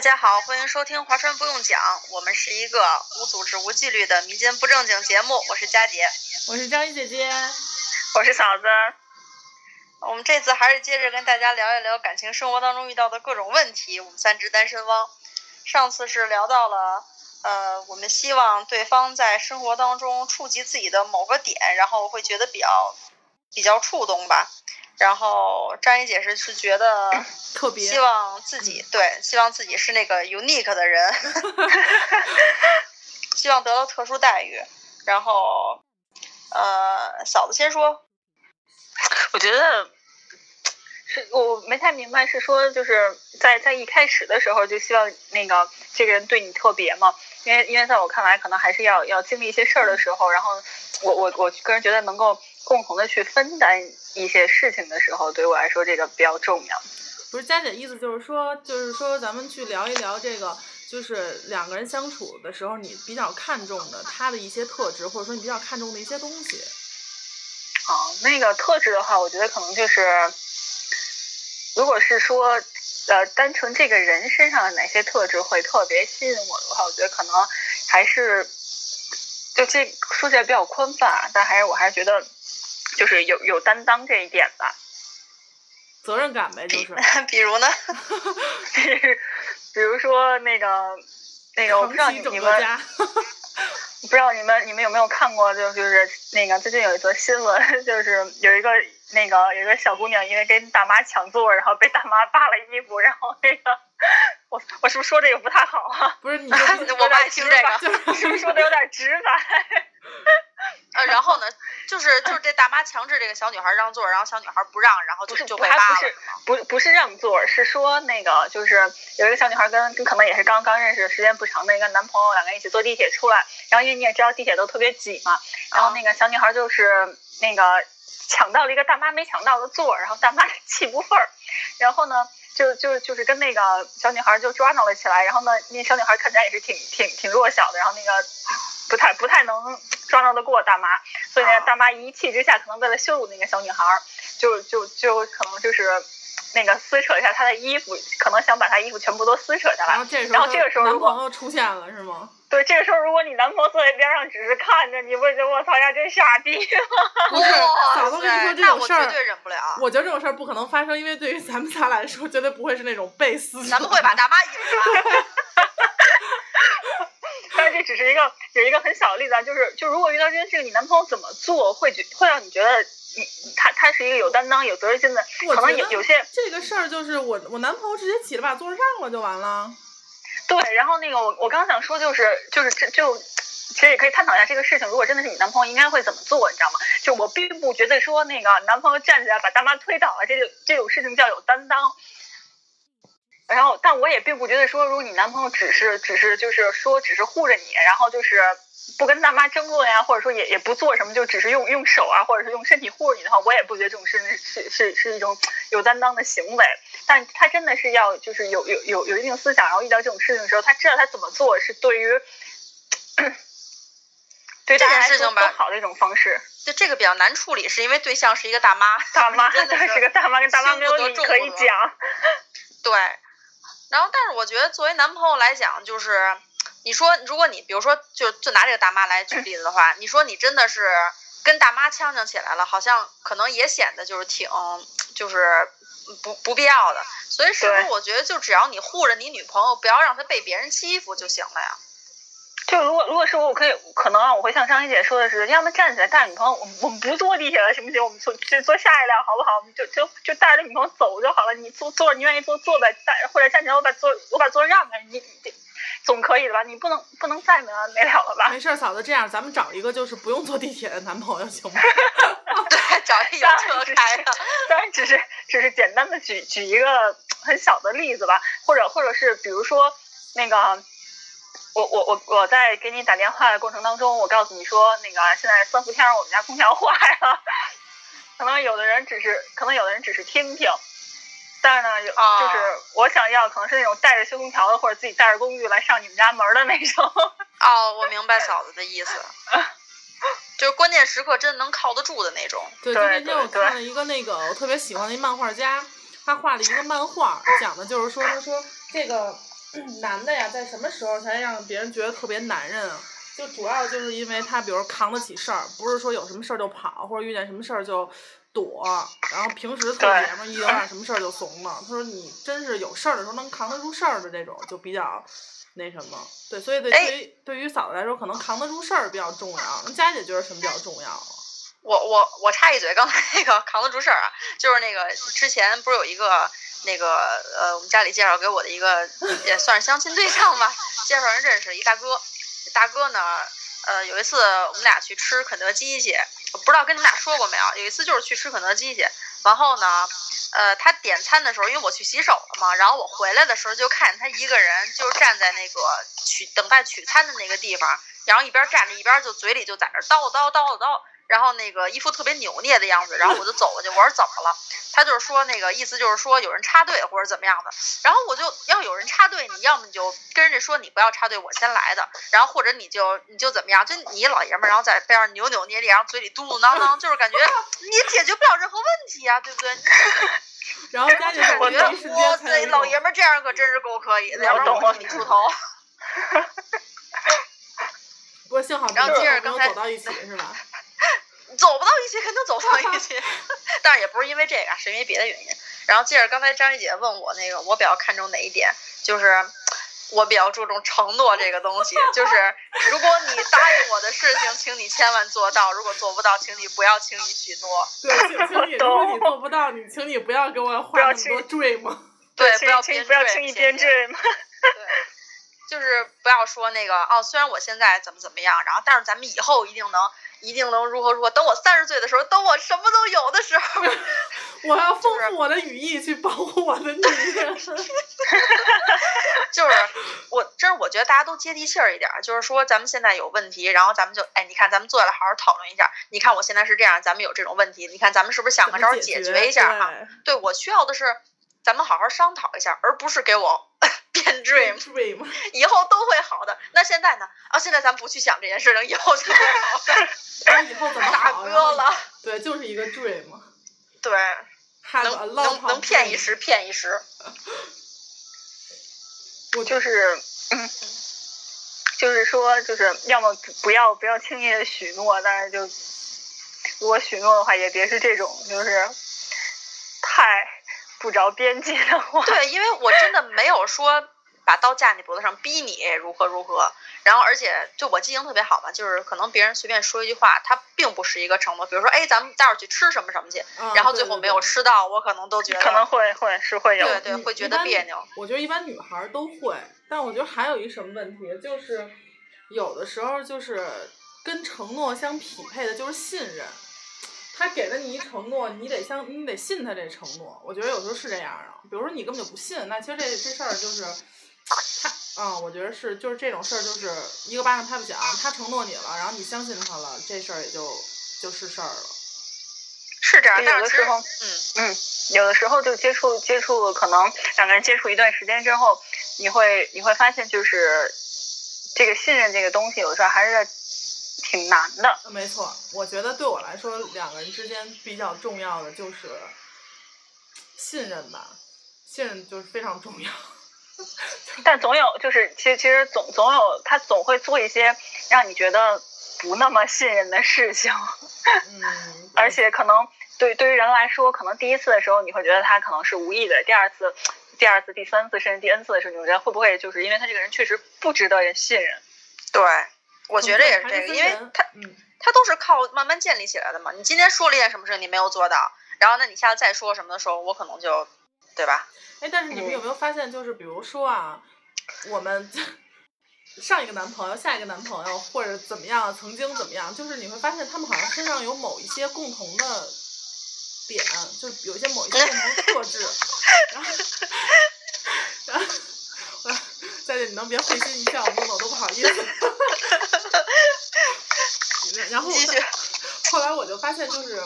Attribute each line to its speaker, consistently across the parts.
Speaker 1: 大家好，欢迎收听《华川不用讲》，我们是一个无组织、无纪律的民间不正经节目。我是佳姐，
Speaker 2: 我是张怡姐姐，
Speaker 3: 我是嫂子。
Speaker 1: 我们这次还是接着跟大家聊一聊感情生活当中遇到的各种问题。我们三只单身汪，上次是聊到了，呃，我们希望对方在生活当中触及自己的某个点，然后会觉得比较比较触动吧。然后张怡姐是是觉得
Speaker 2: 特别
Speaker 1: 希望自己对，希望自己是那个 unique 的人，希望得到特殊待遇。然后，呃，嫂子先说。
Speaker 3: 我觉得是我没太明白，是说就是在在一开始的时候就希望那个这个人对你特别吗？因为因为在我看来，可能还是要要经历一些事儿的时候，然后我我我个人觉得能够。共同的去分担一些事情的时候，对我来说这个比较重要。
Speaker 2: 不是佳姐意思就是说，就是说咱们去聊一聊这个，就是两个人相处的时候，你比较看重的他的一些特质，或者说你比较看重的一些东西。
Speaker 3: 哦，那个特质的话，我觉得可能就是，如果是说，呃，单纯这个人身上的哪些特质会特别吸引我的话，我觉得可能还是，就这说起来比较宽泛，但还是我还是觉得。就是有有担当这一点吧，
Speaker 2: 责任感呗，就是。
Speaker 1: 比如呢？
Speaker 3: 比如说那个那个，我不知道你们，不知道你们你们有没有看过，就就是那个最近有一则新闻，就是有一个那个有一个小姑娘因为跟大妈抢座，然后被大妈扒了衣服，然后那个我我是不是说这个不太好啊？
Speaker 2: 不是你，
Speaker 1: 我不爱听这
Speaker 3: 个，是不是说的有点直白？
Speaker 1: 呃，然后呢，就是就是这大妈强制这个小女孩让座，然后小女孩不让，然后就就被扒
Speaker 3: 了。不是不不是让座，是说那个就是有一个小女孩跟跟可能也是刚刚认识时间不长的一个男朋友，两个人一起坐地铁出来，然后因为你也知道地铁都特别挤嘛，然后那个小女孩就是那个抢到了一个大妈没抢到的座，然后大妈气不忿儿，然后呢就就就是跟那个小女孩就抓挠了起来，然后呢那小女孩看起来也是挺挺挺弱小的，然后那个。不太不太能抓挠得过大妈，所以呢，大妈一气之下，可能为了羞辱那个小女孩儿，就就就可能就是那个撕扯一下她的衣服，可能想把她衣服全部都撕扯下来。然后这个时候，
Speaker 2: 男朋友出现了是吗？
Speaker 3: 对，这个时候如果你男朋友坐在边上只是看着，你不觉得我操呀真傻逼吗？
Speaker 2: 不是，嫂子跟你说这种事儿，
Speaker 1: 绝对忍不了。
Speaker 2: 我觉得这种事儿不可能发生，因为对于咱们仨来说，绝对不会是那种被撕。
Speaker 1: 咱们会把大妈衣服。
Speaker 3: 但 是这只是一个有一个很小的例子啊，就是就如果遇到这件事情，你男朋友怎么做会觉会让你觉得你他他是一个有担当、有责任心的？可能有有些
Speaker 2: 这个事儿就是我我男朋友直接起来把座上了就完了。
Speaker 3: 对，然后那个我我刚想说就是就是这就其实也可以探讨一下这个事情，如果真的是你男朋友应该会怎么做，你知道吗？就我并不觉得说那个男朋友站起来把大妈推倒了，这就这种事情叫有担当。然后，但我也并不觉得说，如果你男朋友只是只是就是说只是护着你，然后就是不跟大妈争论呀，或者说也也不做什么，就只是用用手啊，或者是用身体护着你的话，我也不觉得这种事是是是一种有担当的行为。但他真的是要就是有有有有一定思想，然后遇到这种事情的时候，他知道他怎么做是对于 对
Speaker 1: 这件事情吧
Speaker 3: 好的一种方式。
Speaker 1: 就这个比较难处理，是因为对象是一个大妈，
Speaker 3: 大妈 对是个大妈，跟大妈没有理可以讲，
Speaker 1: 对。然后，但是我觉得作为男朋友来讲，就是你说，如果你比如说，就就拿这个大妈来举例子的话，你说你真的是跟大妈呛呛起来了，好像可能也显得就是挺就是不不必要的。所以，是不是我觉得就只要你护着你女朋友，不要让她被别人欺负就行了呀？
Speaker 3: 就如果如果是我，我可以可能啊，我会像张一姐说的是，要么站起来带女朋友，我们我们不坐地铁了，行不行？我们坐就坐下一辆，好不好？我们就就就带着女朋友走就好了。你坐坐，你愿意坐坐呗，带或者站起来，我把座我把座让给，你你总可以的吧？你不能不能再没完没了了吧？
Speaker 2: 没事，嫂子，这样咱们找一个就是不用坐地铁的男朋友行吗？
Speaker 1: 对，找一个车开的。
Speaker 3: 当然，只是只是简单的举举一个很小的例子吧，或者或者是比如说那个。我我我我在给你打电话的过程当中，我告诉你说，那个现在三伏天我们家空调坏了，可能有的人只是，可能有的人只是听听，但是呢，有就是我想要可能是那种带着修空调的，或者自己带着工具来上你们家门的那种。
Speaker 1: 哦，我明白嫂子的意思，就是关键时刻真的能靠得住的那种。
Speaker 2: 对，就那天我看了一个那个我特别喜欢的一漫画家，他画了一个漫画，讲的就是说，他说这个。男的呀，在什么时候才让别人觉得特别男人啊？就主要就是因为他，比如扛得起事儿，不是说有什么事儿就跑，或者遇见什么事儿就躲，然后平时特爷们儿一有点什么事儿就怂了。他说你真是有事儿的时候能扛得住事儿的这种，就比较那什么。对，所以对对于对于嫂子来说，可能扛得住事儿比较重要。那佳姐觉得什么比较重要啊？
Speaker 1: 我我我插一嘴，刚才那个扛得住事儿啊，就是那个之前不是有一个那个呃，我们家里介绍给我的一个也算是相亲对象吧，介绍人认识一大哥，大哥呢，呃，有一次我们俩去吃肯德基去，我不知道跟你们俩说过没有？有一次就是去吃肯德基去，然后呢，呃，他点餐的时候，因为我去洗手了嘛，然后我回来的时候就看见他一个人就站在那个取等待取餐的那个地方，然后一边站着一边就嘴里就在那叨叨叨叨叨。然后那个一副特别扭捏的样子，然后我就走过去，我说怎么了？他就是说那个意思就是说有人插队或者怎么样的。然后我就要有人插队，你要么你就跟人家说你不要插队，我先来的。然后或者你就你就怎么样？就你老爷们儿，然后在边上扭扭捏捏，然后嘴里嘟嘟囔囔，就是感觉 你解决不了任何问题啊，对不对？
Speaker 2: 然后佳姐
Speaker 1: 我觉得哇塞，老爷们儿这样可真是够可以的，要不然我替你出头。
Speaker 2: 不过幸好
Speaker 1: 然后接着刚才
Speaker 2: 走到一起是吧？
Speaker 1: 走不到一起，肯定走不到一起，但是也不是因为这个，是因为别的原因。然后接着刚才张玉姐问我那个，我比较看重哪一点？就是我比较注重承诺这个东西，就是如果你答应我的事情，请你千万做到；如果做不到，请你不要轻易许诺。
Speaker 2: 对，请请你，如果你做不到，你请你不要给我画那么多 dream。
Speaker 1: 对，不要
Speaker 3: 编不要轻易编
Speaker 1: dream。对，就是不要说那个哦，虽然我现在怎么怎么样，然后但是咱们以后一定能。一定能如何如何？等我三十岁的时候，等我什么都有的时候，
Speaker 2: 我要丰富我的羽翼去保护我的女人。
Speaker 1: 就是我，真是我觉得大家都接地气儿一点。就是说，咱们现在有问题，然后咱们就哎，你看，咱们坐下来好好讨论一下。你看我现在是这样，咱们有这种问题，你看咱们是不是想个招解决一下哈？对我需要的是，咱们好好商讨一下，而不是给我。变 dream，dream 以后都会好的。那现在呢？啊，现在咱不去想这件事情，以后就会好。
Speaker 2: 然后以后怎么
Speaker 1: 大哥了？
Speaker 2: 对，就是一个 dream。
Speaker 1: 对，能能能骗一时，骗一时。
Speaker 3: 我就是，嗯，就是说，就是要么不要不要轻易的许诺，但是就如果许诺的话，也别是这种，就是太。不着边际的话，
Speaker 1: 对，因为我真的没有说把刀架你脖子上逼你如何如何，然后而且就我记性特别好嘛，就是可能别人随便说一句话，他并不是一个承诺。比如说，哎，咱们待会儿去吃什么什么去，然后最后没有吃到，我可能都觉得
Speaker 3: 可能会会是会有，
Speaker 1: 对对，会觉得别扭。
Speaker 2: 我觉得一般女孩都会，但我觉得还有一什么问题，就是有的时候就是跟承诺相匹配的就是信任。他给了你一承诺，你得相，你得信他这承诺。我觉得有时候是这样的。比如说你根本就不信，那其实这这事儿就是，他，嗯，我觉得是，就是这种事儿就是一个巴掌拍不响。他承诺你了，然后你相信他了，这事儿也就就是事儿了。
Speaker 1: 是这样，
Speaker 3: 有的时候，
Speaker 1: 嗯
Speaker 3: 嗯，有的时候就接触接触，可能两个人接触一段时间之后，你会你会发现，就是这个信任这个东西，有时候还是。挺难的，
Speaker 2: 没错。我觉得对我来说，两个人之间比较重要的就是信任吧，信任就是非常重要。
Speaker 3: 但总有，就是其实其实总总有他总会做一些让你觉得不那么信任的事情。
Speaker 2: 嗯。
Speaker 3: 而且可能对对于人来说，可能第一次的时候你会觉得他可能是无意的，第二次、第二次、第三次甚至第 N 次的时候，你觉得会不会就是因为他这个人确实不值得人信任？
Speaker 1: 对。我觉得也是这个，因为他，他都是靠慢慢建立起来的嘛。你今天说了一件什么事，你没有做到，然后那你下次再说什么的时候，我可能就，对吧？
Speaker 2: 哎，但是你们有没有发现，就是比如说啊，我们 上一个男朋友、下一个男朋友或者怎么样，曾经怎么样，就是你会发现他们好像身上有某一些共同的点，就是有一些某一些共同特质，然后，然后。你能别会心一笑，弄得我都不好意思。然后，后来我就发现，就是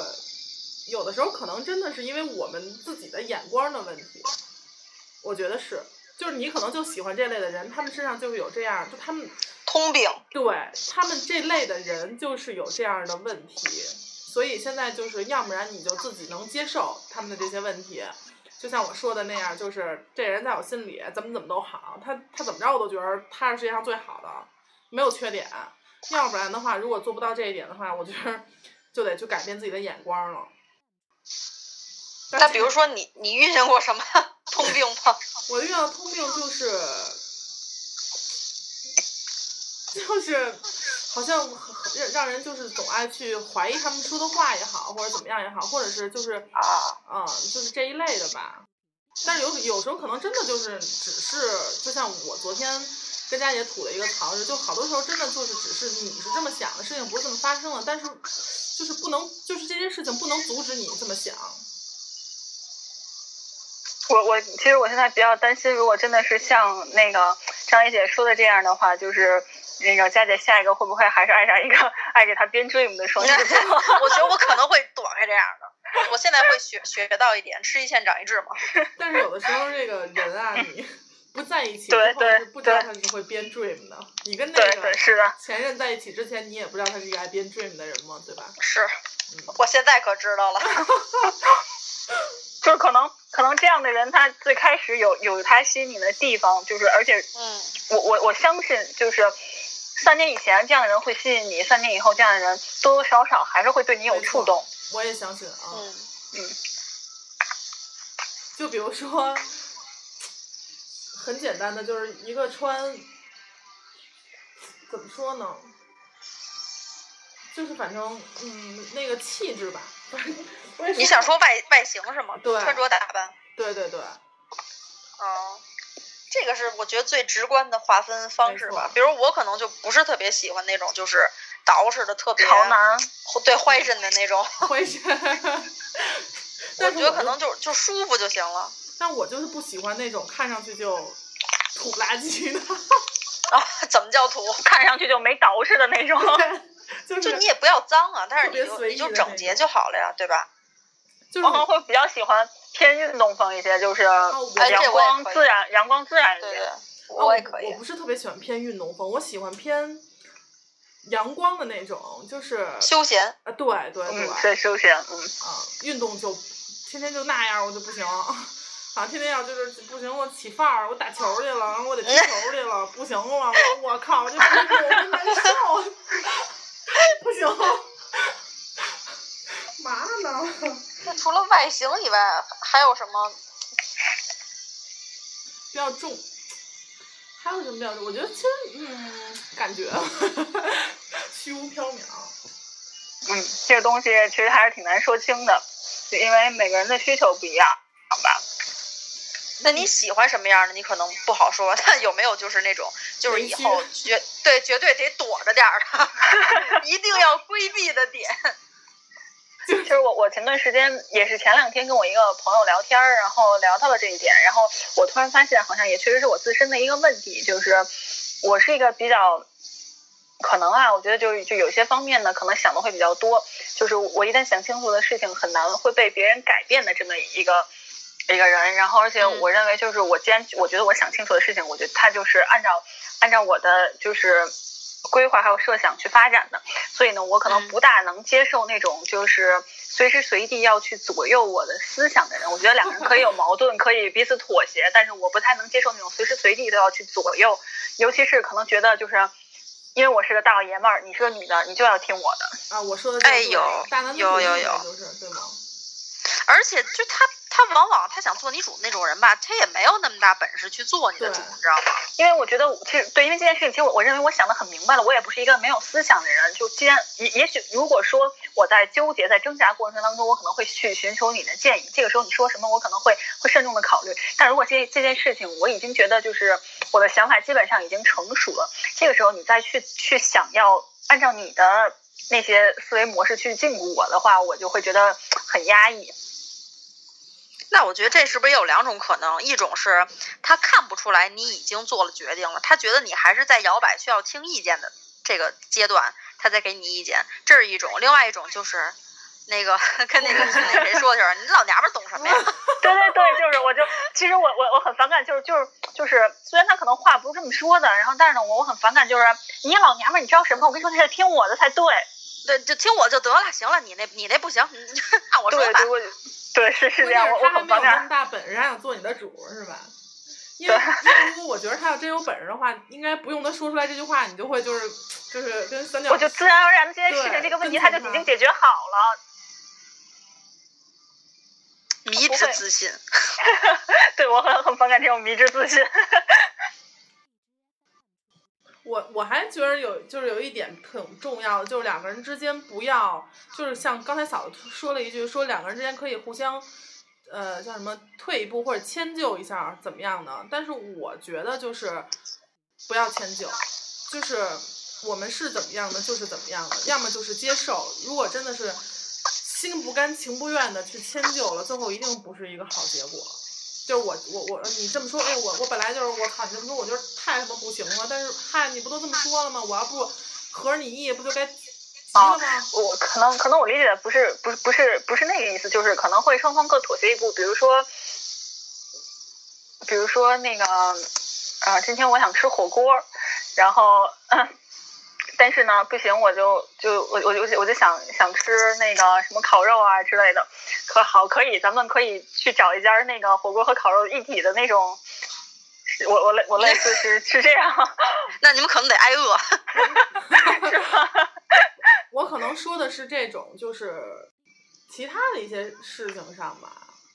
Speaker 2: 有的时候可能真的是因为我们自己的眼光的问题。我觉得是，就是你可能就喜欢这类的人，他们身上就是有这样，就他们
Speaker 1: 通病。
Speaker 2: 对他们这类的人就是有这样的问题，所以现在就是要不然你就自己能接受他们的这些问题。就像我说的那样，就是这人在我心里怎么怎么都好，他他怎么着我都觉得他是世界上最好的，没有缺点。要不然的话，如果做不到这一点的话，我觉得就得去改变自己的眼光了。
Speaker 1: 那比如说你你遇见过什么 通病吗？
Speaker 2: 我遇到通病就是就是好像很让让人就是总爱去怀疑他们说的话也好，或者怎么样也好，或者是就是
Speaker 1: 啊
Speaker 2: 嗯，就是这一类的吧。但是有有时候可能真的就是只是，就像我昨天跟佳姐吐了一个槽就好多时候真的就是只是你是这么想的，事情不是这么发生的，但是就是不能，就是这些事情不能阻止你这么想。
Speaker 3: 我我其实我现在比较担心，如果真的是像那个张一姐说的这样的话，就是那个佳姐下一个会不会还是爱上一个爱给他编 dream 的双子座？
Speaker 1: 我觉得我可能会躲开这样的。我现在会学学到一点，吃一堑长一智嘛。
Speaker 2: 但是有的时候这个人啊，你不在一起之后
Speaker 3: 对对
Speaker 2: 是不知道
Speaker 3: 对
Speaker 2: 他是会编 dream 的。你跟那个
Speaker 3: 是的，
Speaker 2: 前任在一起之前，你也不知道他是一个爱编 dream 的人嘛，对吧？
Speaker 1: 是
Speaker 2: 嗯，
Speaker 1: 我现在可知道了。
Speaker 3: 就是可能可能这样的人，他最开始有有他吸引你的地方，就是而且
Speaker 1: 嗯，
Speaker 3: 我我我相信，就是三年以前这样的人会吸引你，三年以后这样的人多多少少还是会对你有触动。
Speaker 2: 我也相信啊。
Speaker 1: 嗯
Speaker 2: 就比如说，很简单的，就是一个穿，怎么说呢？就是反正嗯，那个气质吧。
Speaker 1: 你想说外外形是吗？
Speaker 2: 对
Speaker 1: 穿着打扮。
Speaker 2: 对对对，
Speaker 1: 嗯，这个是我觉得最直观的划分方式吧。比如我可能就不是特别喜欢那种就是捯饬的特别
Speaker 3: 潮男，
Speaker 1: 对坏身的那种，
Speaker 2: 会 是。
Speaker 1: 我觉得可能就就舒服就行了。
Speaker 2: 但我就是不喜欢那种看上去就土不拉几的，
Speaker 1: 啊，怎么叫土？
Speaker 3: 看上去就没捯饬的那种。
Speaker 2: 就是
Speaker 1: 就你也不要脏啊，但是你你就整洁就好了呀，对吧？
Speaker 2: 就是
Speaker 3: 我可能会比较喜欢偏运动风一些，就是阳光自然、阳光自然一
Speaker 1: 对对
Speaker 3: 点。，
Speaker 2: 啊
Speaker 1: 我也可以
Speaker 2: 我。不是特别喜欢偏运动风，我喜欢偏阳光的那种，就是
Speaker 1: 休闲，
Speaker 2: 啊，对对对，
Speaker 3: 嗯，对，休闲，嗯，
Speaker 2: 啊，运动就天天就那样，我就不行。啊，天天要就是不行，我起范儿，我打球去了，然后我得踢球去了，不行了，我我靠，这皮肤我就难受，不行，嘛呢？
Speaker 1: 那 除了外形以外，还有什么？
Speaker 2: 比较重，还有什么比较重？我觉得其实嗯，感觉虚无缥缈。
Speaker 3: 嗯，这个东西其实还是挺难说清的，就因为每个人的需求不一样，好吧？
Speaker 1: 那你喜欢什么样的？你可能不好说，但有没有就是那种，就是以后绝对绝对得躲着点儿的，一定要规避的点？
Speaker 3: 其 实我我前段时间也是前两天跟我一个朋友聊天儿，然后聊到了这一点，然后我突然发现好像也确实是我自身的一个问题，就是我是一个比较可能啊，我觉得就就有些方面呢，可能想的会比较多，就是我一旦想清楚的事情很难会被别人改变的这么一个一个人，然后而且
Speaker 1: 嗯
Speaker 3: 我认为就是我既然我觉得我想清楚的事情，我觉得他就是按照按照我的就是。规划还有设想去发展的，所以呢，我可能
Speaker 1: 嗯
Speaker 3: 不大能接受那种就是随时随地要去左右我的思想的人。我觉得两个人可以有 矛盾，可以彼此妥协，但是我不太能接受那种随时随地都要去左右，尤其是可能觉得就是因为我是个大老爷们儿，你是个女的，你就要听我的。
Speaker 2: 啊，我说的这个对
Speaker 1: 哎有有有有
Speaker 2: 就是对吗？
Speaker 1: 而且就他他往往他想做你主那种人吧，他也没有那么大本事去做你的主，你知道吗？
Speaker 3: 因为我觉得，其实对，因为这件事情，其实我我认为我想的很明白了，我也不是一个没有思想的人。就既然也也许如果说我在纠结、在挣扎过程当中，我可能会去寻求你的建议。这个时候你说什么，我可能会会慎重的考虑。但如果这这件事情我已经觉得就是我的想法基本上已经成熟了，这个时候你再去去想要按照你的那些思维模式去禁锢我的话，我就会觉得很压抑。
Speaker 1: 那我觉得这是不是也有两种可能？一种是他看不出来你已经做了决定了，他觉得你还是在摇摆需要听意见的这个阶段，他再给你意见，这是一种；另外一种就是那个跟那个 那谁说的就是，你老娘们儿懂什么呀？
Speaker 3: 对对对，就是我就其实我我我很反感，就是就是就是，虽然他可能话不是这么说的，然后但是呢，我我很反感，就是你老娘们儿，你知道什么？我跟你说，你得听我的才对。
Speaker 1: 对，就听我就得了。行了，你那你那不行，按我说吧。
Speaker 3: 对对，我对是是这样，
Speaker 2: 他。没有那么大本事，还想做你的主儿是吧？因为因为如果我觉得他要真有本事的话，应该不用他说出来这句话，你就会就是就是跟三角
Speaker 3: 我就自然而然的这件事情这个问题
Speaker 2: 他
Speaker 3: 就已经解决好了。
Speaker 1: 迷之自信。
Speaker 3: 对我很很反感这种迷之自信。
Speaker 2: 我我还觉得有就是有一点挺重要的，就是两个人之间不要就是像刚才嫂子说了一句，说两个人之间可以互相，呃叫什么退一步或者迁就一下怎么样呢？但是我觉得就是不要迁就，就是我们是怎么样的就是怎么样的，要么就是接受，如果真的是心不甘情不愿的去迁就了，最后一定不是一个好结果。就是我我我你这么说，哎，我我本来就是我操，你这么说我就是太他妈不行了。但是嗨，你不都这么说了吗？我要不合着你意，不就该急了吗？
Speaker 3: 我可能可能我理解的不是不是不是不是那个意思，就是可能会双方各妥协一步，比如说，比如说那个，啊，今天我想吃火锅，然后，嗯、但是呢不行，我就就我我就我就想想吃那个什么烤肉啊之类的，可好可以，咱们可以去找一家那个火锅和烤肉一体的那种。我我类我类似是是这样，
Speaker 1: 那你们可能得挨饿。
Speaker 3: 是吧？
Speaker 2: 我可能说的是这种，就是其他的一些事情上吧，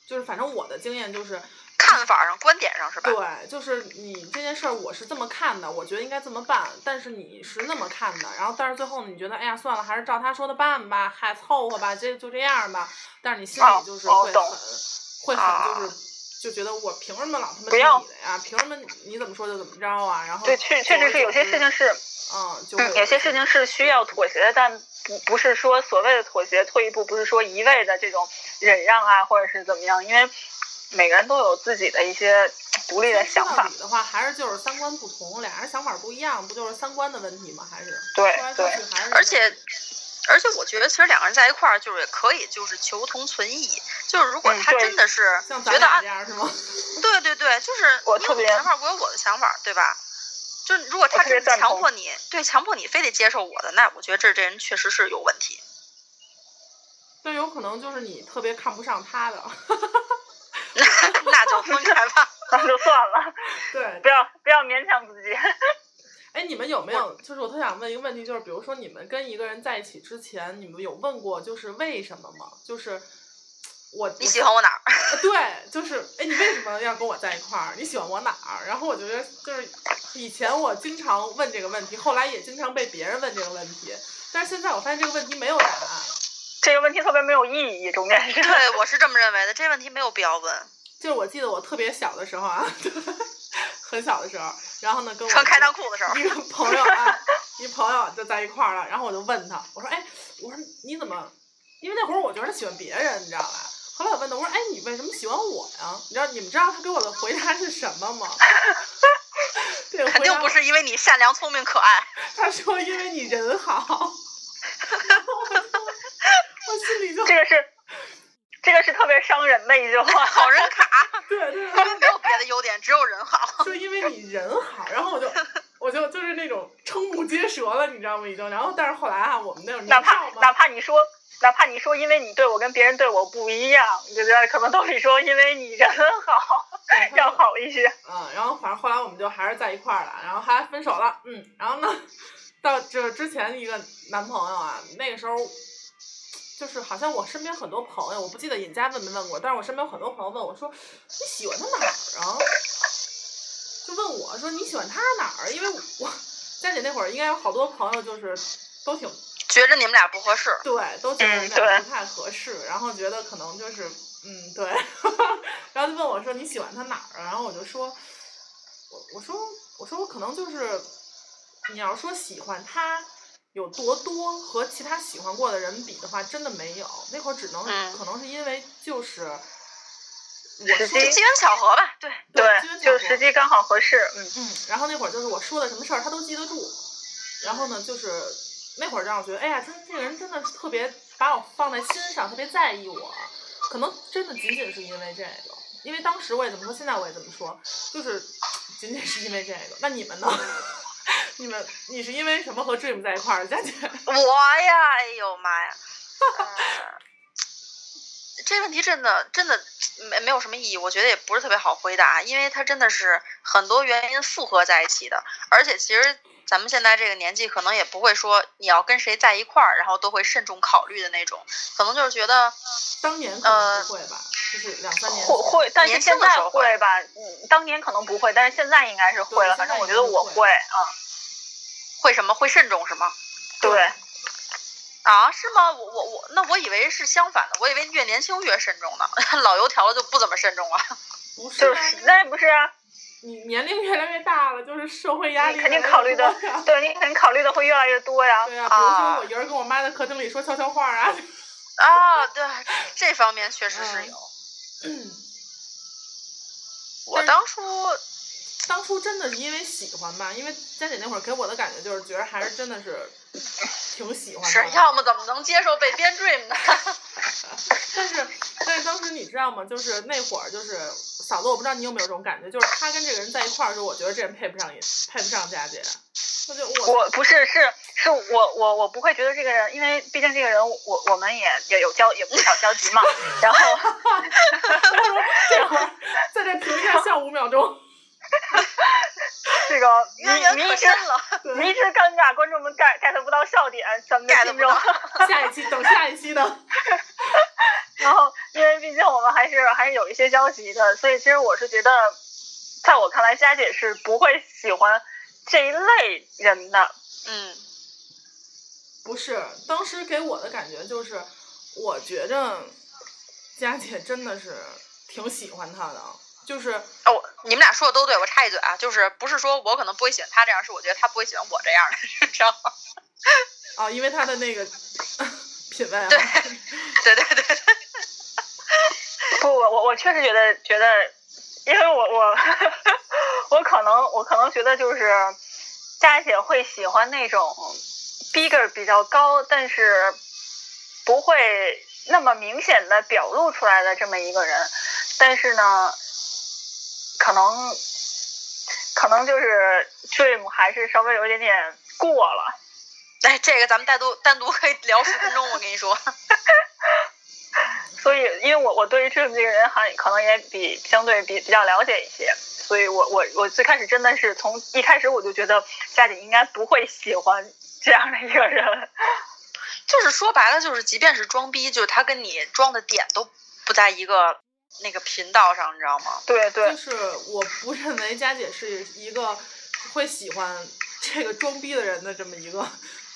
Speaker 2: 就是反正我的经验就是，
Speaker 1: 看法上、观点上是吧？
Speaker 2: 对，就是你这件事儿我是这么看的，我觉得应该这么办，但是你是那么看的，然后但是最后呢，你觉得哎呀算了，还是照他说的办吧，还凑合吧，这就这样吧，但是你心里就是会很、会
Speaker 1: 啊
Speaker 2: 很就是。就觉得我凭什么老他妈
Speaker 3: 不要
Speaker 2: 听你的呀？凭什么你怎么说就怎么着啊？然后
Speaker 3: 对，确确实是有些事情是，
Speaker 2: 嗯，就
Speaker 3: 有些事情是需要妥协的，但不不是说所谓的妥协退一步，不是说一味的这种忍让啊，或者是怎么样，因为每个人都有自己的一些独立的想法
Speaker 2: 说到。底的话，还是就是三观不同，俩人想法不一样，不就是三观的问题吗？还是
Speaker 3: 对
Speaker 2: 说来说去还是
Speaker 1: 而且而且我觉得，其实两个人在一块儿，就是也可以，就是求同存异。就是如果他真的是觉得啊
Speaker 2: 是吗？
Speaker 1: 对对对，就是你有
Speaker 3: 我特别
Speaker 1: 你的想法，我有我的想法，对吧？就如果他真的强迫你，对，强迫你非得接受我的，那我觉得这这人确实是有问题。
Speaker 2: 但有可能就是你特别看不上他的，
Speaker 1: 那那就分开吧。
Speaker 3: 那就算了，
Speaker 2: 对
Speaker 3: 不。要不要勉强自己。
Speaker 2: 哎，你们有没有？就是我特想问一个问题，就是比如说你们跟一个人在一起之前，你们有问过就是为什么吗？就是我
Speaker 1: 你喜欢我哪儿？
Speaker 2: 呃对，就是哎，你为什么要跟我在一块儿？你喜欢我哪儿？然后我觉得就是以前我经常问这个问题，后来也经常被别人问这个问题，但是现在我发现这个问题没有答案。
Speaker 3: 这个问题特别没有意义，重点是。
Speaker 1: 对，我是这么认为的。这问题没有必要问。
Speaker 2: 就是我记得我特别小的时候啊，很小的时候，然后呢跟我
Speaker 1: 穿开
Speaker 2: 一个
Speaker 1: 裆裤的时候，
Speaker 2: 一个朋友啊，一朋友就在一块儿了，然后我就问他，我说，哎，我说你怎么？因为那会儿我觉得他喜欢别人，你知道吧？后来我问他，我说，哎，你为什么喜欢我呀？你知道你们知道他给我的回答是什么吗？这个回答
Speaker 1: 肯定不是因为你善良、聪明、可爱。
Speaker 2: 他说因为你人好，我心里就
Speaker 3: 这个是，这个是特别伤人的一句话。
Speaker 1: 好人卡，
Speaker 2: 对对对
Speaker 1: 因为没有别的优点，只有人好。
Speaker 2: 就因为你人好，然后我就我就就是那种瞠目结舌了，你知道吗？已经，然后但是后来啊，我们那种
Speaker 3: 哪怕哪怕你说，哪怕你说，因为你对我跟别人对我不一样，你就觉得可能都比说因为你人好要好一些。
Speaker 2: 嗯，然后反正后来我们就还是在一块儿了，然后还分手了，嗯，然后呢，到就是之前一个男朋友啊，那个时候就是好像我身边很多朋友，我不记得尹佳问没问过，但是我身边有很多朋友问我说你喜欢他哪儿啊？就问我说你喜欢他哪儿？因为我佳姐那会儿应该有好多朋友就是都挺
Speaker 1: 觉着你们俩不合适，
Speaker 2: 对，都觉得你们俩不太合适，然后觉得可能就是，嗯，对，然后就问我说你喜欢他哪儿啊？然后我就说，我我说我说我可能就是，你要说喜欢他有多多和其他喜欢过的人比的话，真的没有，那会儿只能、
Speaker 1: 嗯
Speaker 2: 可能是因为就是我
Speaker 3: 时
Speaker 2: 说
Speaker 3: 机
Speaker 1: 机缘巧合吧。对，
Speaker 3: 对就
Speaker 2: 合
Speaker 3: 时机刚好合适，嗯。
Speaker 2: 嗯，然后那会儿就是我说的什么事儿他都记得住，然后呢就是那会儿让我觉得，哎呀，真这个人真的是特别把我放在心上，特别在意我，可能真的仅仅是因为这个，因为当时我也这么说，现在我也这么说，就是仅仅是因为这个。那你们呢？你们你是因为什么和 Dream 在一块儿，佳姐？
Speaker 1: 我呀，哎呦妈呀！呃这问题真的真的没没有什么意义，我觉得也不是特别好回答，因为它真的是很多原因复合在一起的，而且其实咱们现在这个年纪，可能也不会说你要跟谁在一块儿，然后都会慎重考虑的那种，可能就是觉得
Speaker 2: 当年可能不会吧，就是两三年
Speaker 3: 会会，但是现在
Speaker 1: 会
Speaker 3: 会吧？嗯，当年可能不会，但是现在应该是会了。反正我觉得我
Speaker 2: 会
Speaker 3: 会啊，
Speaker 1: 会什么会慎重是吗？
Speaker 3: 对，
Speaker 1: 啊，是吗？我我我，那我以为是相反的，我以为越年轻越慎重呢，老油条了就不怎么慎重了。
Speaker 2: 不是啊
Speaker 3: 就是那不是啊，
Speaker 2: 你年龄越来越大了，就是社会压力
Speaker 3: 你肯定考虑的对你肯定考虑的会越来越多呀。
Speaker 2: 对呀、比如说
Speaker 1: 啊
Speaker 2: 我一人跟我妈在客厅里说悄悄话啊，
Speaker 1: 啊，对，这方面确实是
Speaker 2: 嗯
Speaker 1: 有。
Speaker 2: 嗯
Speaker 1: 我当初
Speaker 2: 当初真的是因为喜欢吧，因为佳姐那会儿给我的感觉就是觉得还是真的是挺喜欢的。
Speaker 1: 要么怎么能接受被编 dream 呢？
Speaker 2: 但是但是当时你知道吗？就是那会儿就是嫂子，我不知道你有没有这种感觉，就是他跟这个人在一块儿的时候，我觉得这人配不上也，配不上佳姐。我就我
Speaker 3: 我不是是是我我我不会觉得这个人，因为毕竟这个人我我们也也有交也不少交集嘛。然后
Speaker 2: 这会儿在这停一下，笑五秒钟。
Speaker 3: 这个迷迷之 迷之尴尬，观众们 get get 不到笑点，咱们
Speaker 2: 下一期等下一期呢。
Speaker 3: 然后，因为毕竟我们还是还是有一些交集的，所以其实我是觉得，在我看来，佳姐是不会喜欢这一类人的。
Speaker 1: 嗯，
Speaker 2: 不是，当时给我的感觉就是，我觉着佳姐真的是挺喜欢他的，就是
Speaker 1: 哦，我你们俩说的都对，我插一嘴啊，就是不是说我可能不会喜欢他这样，是我觉得他不会喜欢我这样的，知道吗？
Speaker 2: 啊，因为他的那个 品味啊。
Speaker 1: 对对对对对，
Speaker 3: 不，我我我确实觉得觉得，因为我我我可能我可能觉得就是佳姐会喜欢那种逼格比较高，但是不会那么明显的表露出来的这么一个人，但是呢，可能可能就是 Dream 还是稍微有一点点过了。
Speaker 1: 哎，这个咱们单独单独可以聊十分钟，我跟你说。
Speaker 3: 所以，因为我我对于 Dream 这个人还可能也比相对比比较了解一些，所以我我我最开始真的是从一开始我就觉得夏姐应该不会喜欢这样的一个人。
Speaker 1: 就是说白了，就是即便是装逼，就是他跟你装的点都不在一个那个频道上，你知道吗？
Speaker 3: 对对
Speaker 2: 就，是我不认为佳姐是一个会喜欢这个装逼的人的这么一个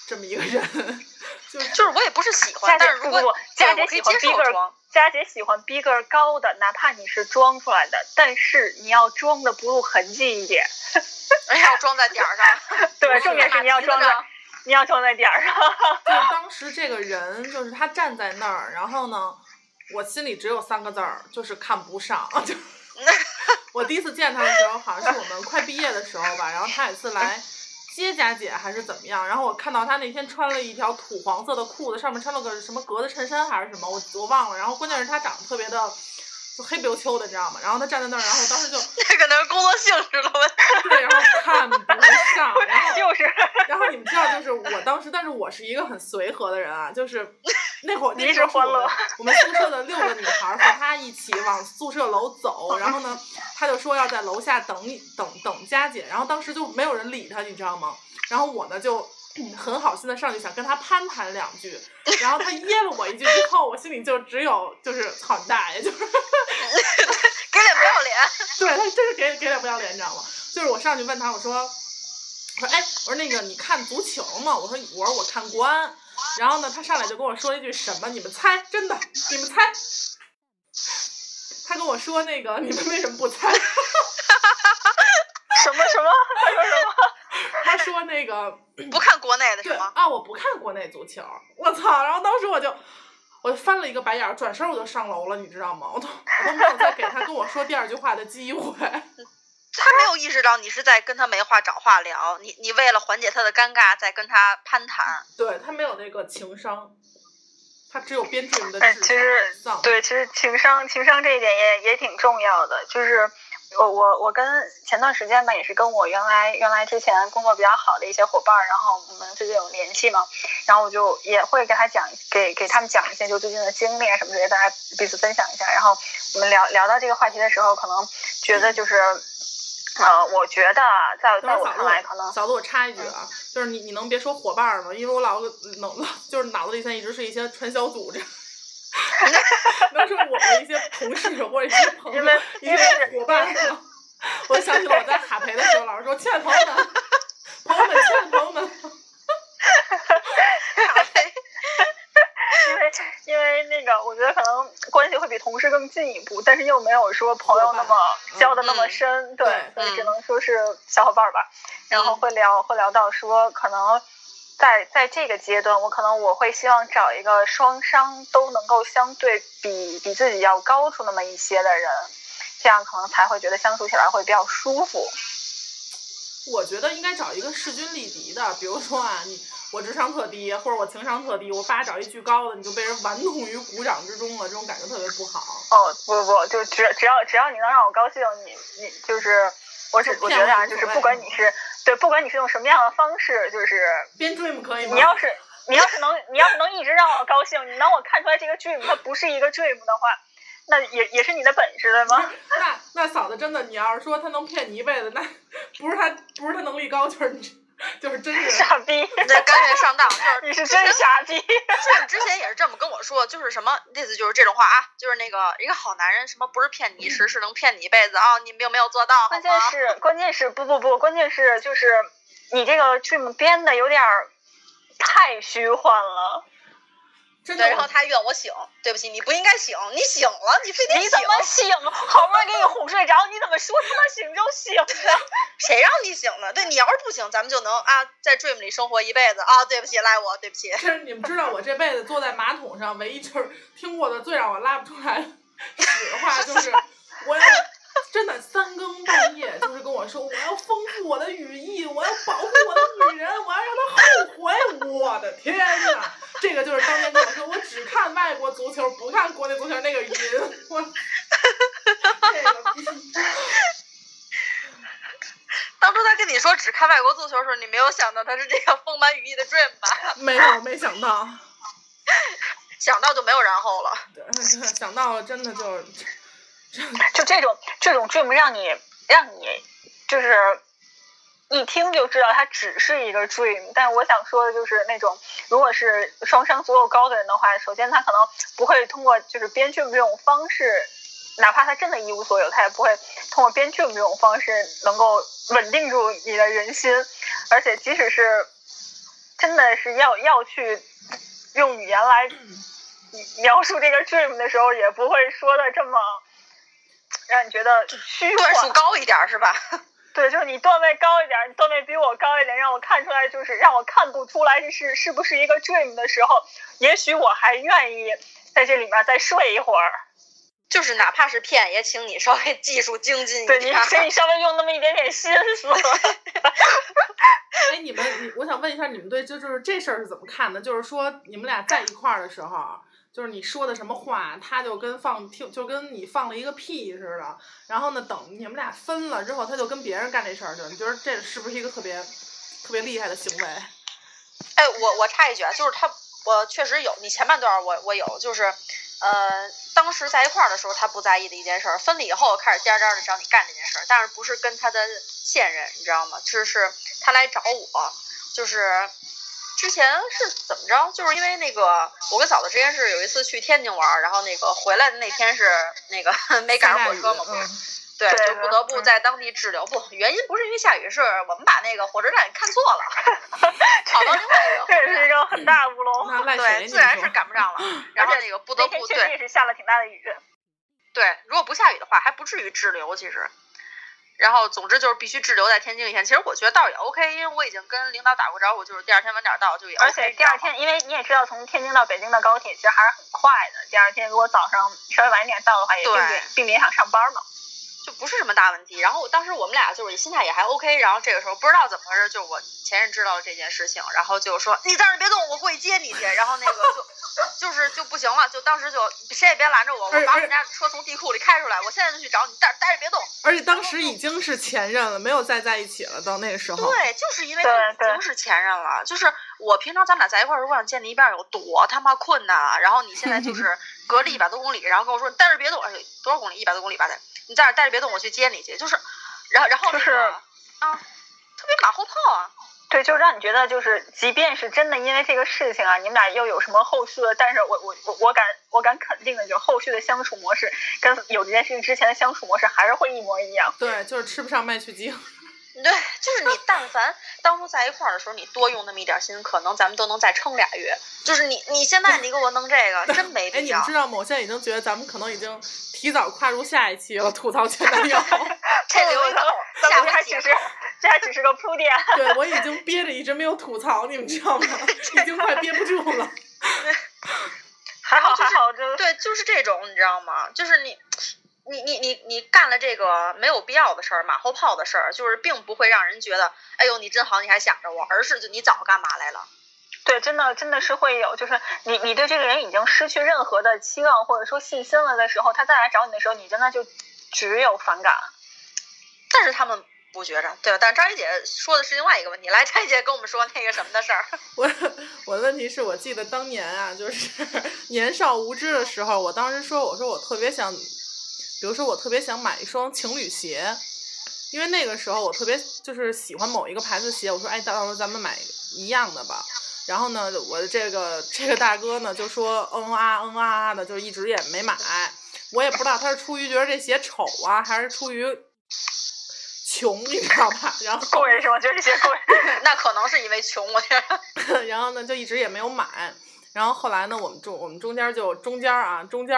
Speaker 2: 这么一个人，就是
Speaker 1: 就是我也不是喜
Speaker 3: 佳
Speaker 1: 欢，
Speaker 3: 姐
Speaker 1: 但是如果
Speaker 3: 不不不，佳姐喜欢
Speaker 1: 对我可以接
Speaker 3: 逼格
Speaker 1: 受装，
Speaker 3: 佳姐喜欢逼格高的，哪怕你是装出来的，但是你要装的不露痕迹一点。
Speaker 1: 要装在点儿上。
Speaker 3: 对，重点是你要装在。你要装在点儿上。
Speaker 2: 就是当时这个人，就是他站在那儿，然后呢，我心里只有三个字儿，就是看不上。就 我第一次见他的时候，好像是我们快毕业的时候吧，然后他有一次来接佳姐还是怎么样，然后我看到他那天穿了一条土黄色的裤子，上面穿了个什么格子衬衫还是什么，我我忘了。然后关键是他长得特别的。就黑不溜秋的，你知道吗？然后他站在那儿，然后当时就
Speaker 1: 那可能是工作性质的问题。
Speaker 2: 对，然后看不上，然后
Speaker 3: 就是
Speaker 2: 然后你们知道，就是我当时，但是我是一个很随和的人啊，就是那会儿 那
Speaker 3: 一
Speaker 2: 时候是我们
Speaker 3: 直欢乐
Speaker 2: 我们宿舍的六个女孩儿和他一起往宿舍楼走，然后呢，他就说要在楼下等一等等佳姐，然后当时就没有人理他，你知道吗？然后我呢就嗯 很好心的上去想跟他攀谈两句，然后他噎了我一句之后，我心里就只有就是操你大爷，就是
Speaker 1: 给脸不要脸，
Speaker 2: 对他真是给给脸不要脸，你知道吗？就是我上去问他，我说，我说哎，我说那个你看足球吗？我说我说我看国安，然后呢，他上来就跟我说了一句什么？你们猜，真的，你们猜。他跟我说那个你们为什么不猜？
Speaker 3: 什么什么？他说什么？
Speaker 2: 他说那个
Speaker 1: 不看国内的是吗？
Speaker 2: 啊，我不看国内足球，我操！然后当时我就。我就翻了一个白眼儿，转身我就上楼了，你知道吗？我都我都没有再给他跟我说第二句话的机会。
Speaker 1: 他没有意识到你是在跟他没话找话聊，你你为了缓解他的尴尬，在跟他攀谈。
Speaker 2: 对他没有那个情商，他只有编剧人的
Speaker 3: 哎，
Speaker 2: 智
Speaker 3: 其实对，其实情商情商这一点也也挺重要的，就是我我我跟前段时间吧，也是跟我原来原来之前工作比较好的一些伙伴儿，然后我们最近有联系嘛，然后我就也会给他讲，给给他们讲一些就最近的经历啊什么之类，大家彼此分享一下。然后我们聊聊到这个话题的时候，可能觉得就是，呃，我觉得啊在在我看来，可能
Speaker 2: 小子，我插一句啊，就是你你能别说伙伴儿吗？因为我老能老 就是脑子里现在一直是一些传销组织。能说我的一些同事或者一些朋友、一些伙伴吗？我想起了我在哈培的时候，老师说：“亲爱的朋友们，朋友们，亲爱的朋友们。”
Speaker 1: 哈培，
Speaker 3: 因为因为那个，我觉得可能关系会比同事更进一步，但是又没有说朋友那么交的那么深，对，所以只能说是小伙伴吧。然后会聊会聊到说可能。在在这个阶段，我可能我会希望找一个双商都能够相对比比自己要高出那么一些的人，这样可能才会觉得相处起来会比较舒服。
Speaker 2: 我觉得应该找一个势均力敌的，比如说啊，你我智商特低，或者我情商特低，我爸找一巨高的，你就被人玩弄于股掌之中了，这种感觉特别不好。
Speaker 3: 哦，不不不，就只只要只要你能让我高兴，你你就是，我只我觉得啊，就是不管你是。对，不管你是用什么样的方式，就是
Speaker 2: 编 dream 可以吗？
Speaker 3: 你要是你要是能你要是能一直让我高兴，你能我看出来这个 dream 它不是一个 dream 的话，那也也是你的本事对吗？
Speaker 2: 那那嫂子真的，你要是说他能骗你一辈子，那 不是他不是他能力高，就是你。就是真是
Speaker 3: 傻逼，
Speaker 1: 那甘愿上当，就是
Speaker 3: 你是真傻逼。
Speaker 1: 是你之前也是这么跟我说，就是什么意思？就是这种话啊，就是那个一个好男人，什么不是骗你一时，是能骗你一辈子啊？你并没有做到。
Speaker 3: 关键是，关键是不不不，关键是就是你这个 dream 编的有点太虚幻了。
Speaker 2: 对，
Speaker 1: 然后他怨我醒，对不起，你不应该醒，你醒了，你非得
Speaker 3: 醒。你怎么醒？好不容易给你哄睡着，你怎么说他妈醒就醒了？
Speaker 1: 谁让你醒的？对你要是不醒，咱们就能啊在 dream 里生活一辈子啊！对不起，赖我，对不起。
Speaker 2: 其实你们知道，我这辈子坐在马桶上，唯一就是听过的最让我拉不出来 屎的话，就是我要。真的三更半夜就是跟我说，我要丰富我的羽翼，我要保护我的女人，我要让她后悔。我的天呐，这个就是当年跟我说，我只看外国足球，不看国内足球那个音。我，这个
Speaker 1: 当初他跟你说只看外国足球的时候，你没有想到他是这个丰满羽翼的 dream 吧？
Speaker 2: 没有，没想到。
Speaker 1: 想到就没有然后了。
Speaker 2: 对，想到了，真的就。
Speaker 3: 就这种这种 dream 让你让你就是一听就知道它只是一个 dream，但我想说的就是那种如果是双商足够高的人的话，首先他可能不会通过就是编 dream 这种方式，哪怕他真的一无所有，他也不会通过编 dream 这种方式能够稳定住你的人心，而且即使是真的是要要去用语言来描述这个 dream 的时候，也不会说的这么。让你觉得虚
Speaker 1: 段数高一点是吧？
Speaker 3: 对，就是你段位高一点，你段位比我高一点，让我看出来，就是让我看不出来是是不是一个 dream 的时候，也许我还愿意在这里面再睡一会儿。
Speaker 1: 就是哪怕是骗，也请你稍微技术精进一
Speaker 3: 点。对，你请你 稍微用那么一点点心思。
Speaker 2: 哎，你们，你我想问一下，你们对就就是这事儿是怎么看的？就是说你们俩在一块儿的时候。就是你说的什么话，他就跟放听，就跟你放了一个屁似的。然后呢，等你们俩分了之后，他就跟别人干这事儿去了。你觉得这是不是一个特别特别厉害的行为？
Speaker 1: 哎，我我插一句啊，就是他，我确实有。你前半段我我有，就是呃，当时在一块儿的时候他不在意的一件事，分了以后开始颠颠的找你干这件事儿，但是不是跟他的现任，你知道吗？就是他来找我，就是。之前是怎么着？就是因为那个，我跟嫂子之前是有一次去天津玩，然后那个回来的那天是那个 没赶上火车嘛，对，就不得不在当地滞留。不，原因不是因为下雨，是我们把那个火车站给看错了，跑到另外一个。
Speaker 3: 这是一个很大乌龙。
Speaker 1: 对，自然是赶不上了。然后那个不得不对。
Speaker 3: 也是下了挺大的雨。
Speaker 1: 对，如果不下雨的话，还不至于滞留。其实。然后，总之就是必须滞留在天津一天。其实我觉得倒也 OK，因为我已经跟领导打过招呼，就是第二天晚点到就也 OK。
Speaker 3: 而且第二天，因为你也知道，从天津到北京的高铁其实还是很快的。第二天如果早上稍微晚一点到的话，也并不并不影响上班嘛。
Speaker 1: 就不是什么大问题。然后当时我们俩就是心态也还 OK，然后这个时候不知道怎么回事，就我前任知道了这件事情，然后就说你在那别动，我过去接你去。然后那个就就是就不行了，就当时就谁也别拦着我，我把我们家车从地库里开出来，我现在就去找你，待待着别动。
Speaker 2: 而且当时已经是前任了，没有再在一起了。到那个时候，
Speaker 1: 对，就是因为他已经是前任了。就是我平常咱们俩在一块儿，如果想见你一面有多他妈困难啊！然后你现在就 是隔着一百多公里，然后跟我说你待着别动，哎，多少公里？一百多公里吧得，你在这待着别动，我去接你去。就是，然后然后
Speaker 3: 就是
Speaker 1: 啊，特别马后炮啊。
Speaker 3: 对，就让你觉得就是，即便是真的因为这个事情啊，你们俩又有什么后续的，但是我我我我敢我敢肯定的，就是后续的相处模式跟有这件事情之前的相处模式还是会一模一样。
Speaker 2: 对，就是吃不上麦曲精。
Speaker 1: 对，就是你，但凡当初在一块儿的时候，你多用那么一点心，可能咱们都能再撑俩月。就是你，你现在你给我弄这个，真没
Speaker 2: 哎，
Speaker 1: 必要
Speaker 2: 你们。知道吗？我现在已经觉得咱们可能已经提早跨入下一期了，吐槽前男友。
Speaker 1: 这留一口，
Speaker 3: 咱
Speaker 1: 下
Speaker 3: 们这还只是。这还只是个铺垫。
Speaker 2: 对我已经憋着，一直没有吐槽，你们知道吗？已经快憋不住了。
Speaker 3: 还好还好，就
Speaker 1: 对，就是这种，你知道吗？就是你，你你你你干了这个没有必要的事儿，马后炮的事儿，就是并不会让人觉得，哎呦你真好，你还想着我，而是就你早干嘛来了？
Speaker 3: 对，真的真的是会有，就是你你对这个人已经失去任何的期望或者说信心了的时候，他再来找你的时候，你真的就只有反感。
Speaker 1: 但是他们不觉着，对吧？但是张一姐说的是另外一个问题，来，张一姐跟我们说那个什么的事儿。
Speaker 2: 我我的问题是我记得当年啊，就是 年少无知的时候，我当时说，我说我特别想，比如说我特别想买一双情侣鞋，因为那个时候我特别就是喜欢某一个牌子鞋，我说哎，到时候咱们买一样的吧。然后呢，我的这个这个大哥呢就说嗯啊嗯啊啊的，就一直也没买。我也不知道他是出于觉得这鞋丑啊，还是出于穷，你知道吧？然后
Speaker 3: 贵是吗？觉得这些贵。
Speaker 1: 那可能是因为穷，我觉得。
Speaker 2: 然后呢，就一直也没有买。然后后来呢，我们中我们中间就中间啊，中间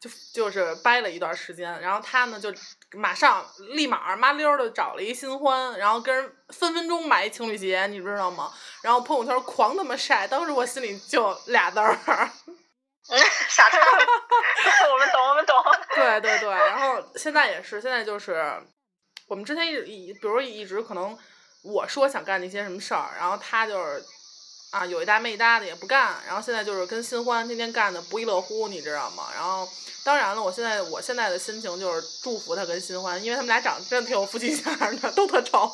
Speaker 2: 就就是掰了一段时间。然后他呢，就马上立马麻溜儿的找了一新欢，然后跟人分分钟买一情侣鞋，你知道吗？然后朋友圈狂他妈晒，当时我心里就俩字儿。
Speaker 1: 嗯，傻叉。
Speaker 3: 我们懂，我们懂。
Speaker 2: 对对对，然后现在也是，现在就是我们之前一直一，比如一直可能我说想干的一些什么事儿，然后他就是啊有一搭没一搭的也不干，然后现在就是跟新欢天天干的不亦乐乎，你知道吗？然后当然了，我现在我现在的心情就是祝福他跟新欢，因为他们俩长得真的挺有夫妻相的，都特丑。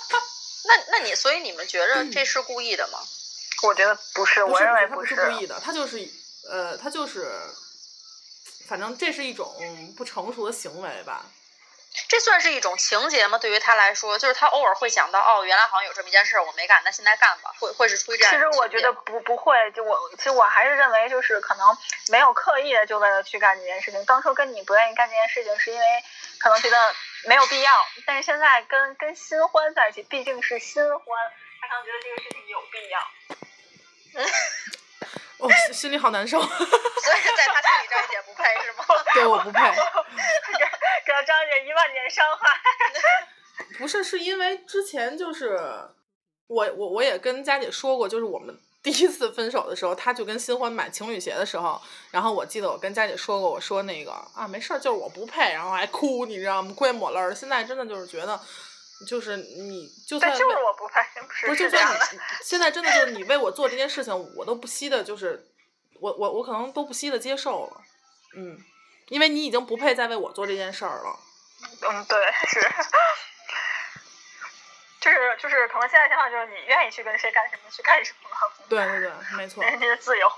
Speaker 1: 那那你所以你们觉着这是故意的吗？
Speaker 3: 我觉得不是，
Speaker 2: 不是
Speaker 3: 我认为
Speaker 2: 不
Speaker 3: 是。
Speaker 2: 是故意的，他就是呃，他就是，反正这是一种不成熟的行为吧。
Speaker 1: 这算是一种情节吗？对于他来说，就是他偶尔会想到，哦，原来好像有这么一件事儿我没干，那现在干吧，会会是出于这样
Speaker 3: 其。实我觉得不不会，就我其实我还是认为就是可能没有刻意的就为了去干这件事情。当初跟你不愿意干这件事情，是因为可能觉得没有必要，但是现在跟跟新欢在一起，毕竟是新欢，他可能觉得这个事情有必要。
Speaker 2: 哦，心心里好难受。
Speaker 1: 所以在他心里，张一姐不配是吗？
Speaker 2: 对，我不配。
Speaker 3: 伤害。
Speaker 2: 不是，是因为之前就是我我我也跟佳姐说过，就是我们第一次分手的时候，他就跟新欢买情侣鞋的时候，然后我记得我跟佳姐说过，我说那个啊没事儿，就是我不配，然后还哭，你知道吗？跪抹泪儿。现在真的就是觉得，就是你就算
Speaker 3: 就是我不配，不是
Speaker 2: 不是，就。算你现在真的就是你为我做这件事情，我都不惜的，就是我我我可能都不惜的接受了，嗯，因为你已经不配再为我做这件事儿了。
Speaker 3: 嗯，对，是。就是就是，可能现在想法就是你愿意去跟谁干什么去干什么，
Speaker 2: 对对对，没错。
Speaker 3: 人家的自由。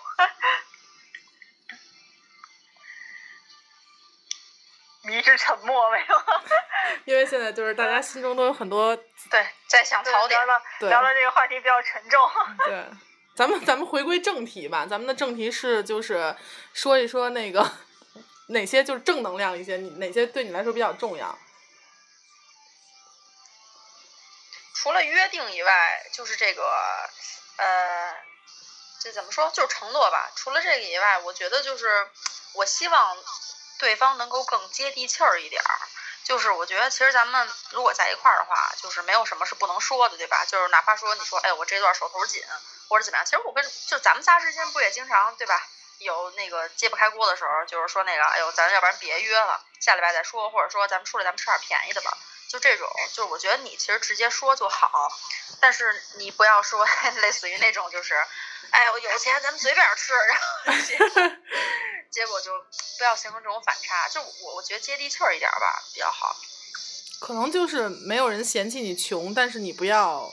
Speaker 3: 迷之沉默没有？
Speaker 2: 因为现在就是大家心中都有很多
Speaker 1: 对，在想槽点
Speaker 3: 聊。了聊了这个话题比较沉重。
Speaker 2: 对，咱们咱们回归正题吧，咱们的正题是就是说一说那个哪些就是正能量一些，你哪些对你来说比较重要？
Speaker 1: 除了约定以外，就是这个，呃，这怎么说？就是承诺吧。除了这个以外，我觉得就是我希望对方能够更接地气儿一点儿。就是我觉得其实咱们如果在一块儿的话，就是没有什么是不能说的，对吧？就是哪怕说你说，哎，我这段手头紧，或者怎么样，其实我跟就咱们仨之间不也经常对吧？有那个揭不开锅的时候，就是说那个，哎呦，咱要不然别约了，下礼拜再说，或者说咱们出来咱们吃点便宜的吧。就这种，就是我觉得你其实直接说就好，但是你不要说 类似于那种就是，哎呦有钱咱们随便吃，然后结 结果就不要形成这种反差。就我我觉得接地气儿一点吧比较好。
Speaker 2: 可能就是没有人嫌弃你穷，但是你不要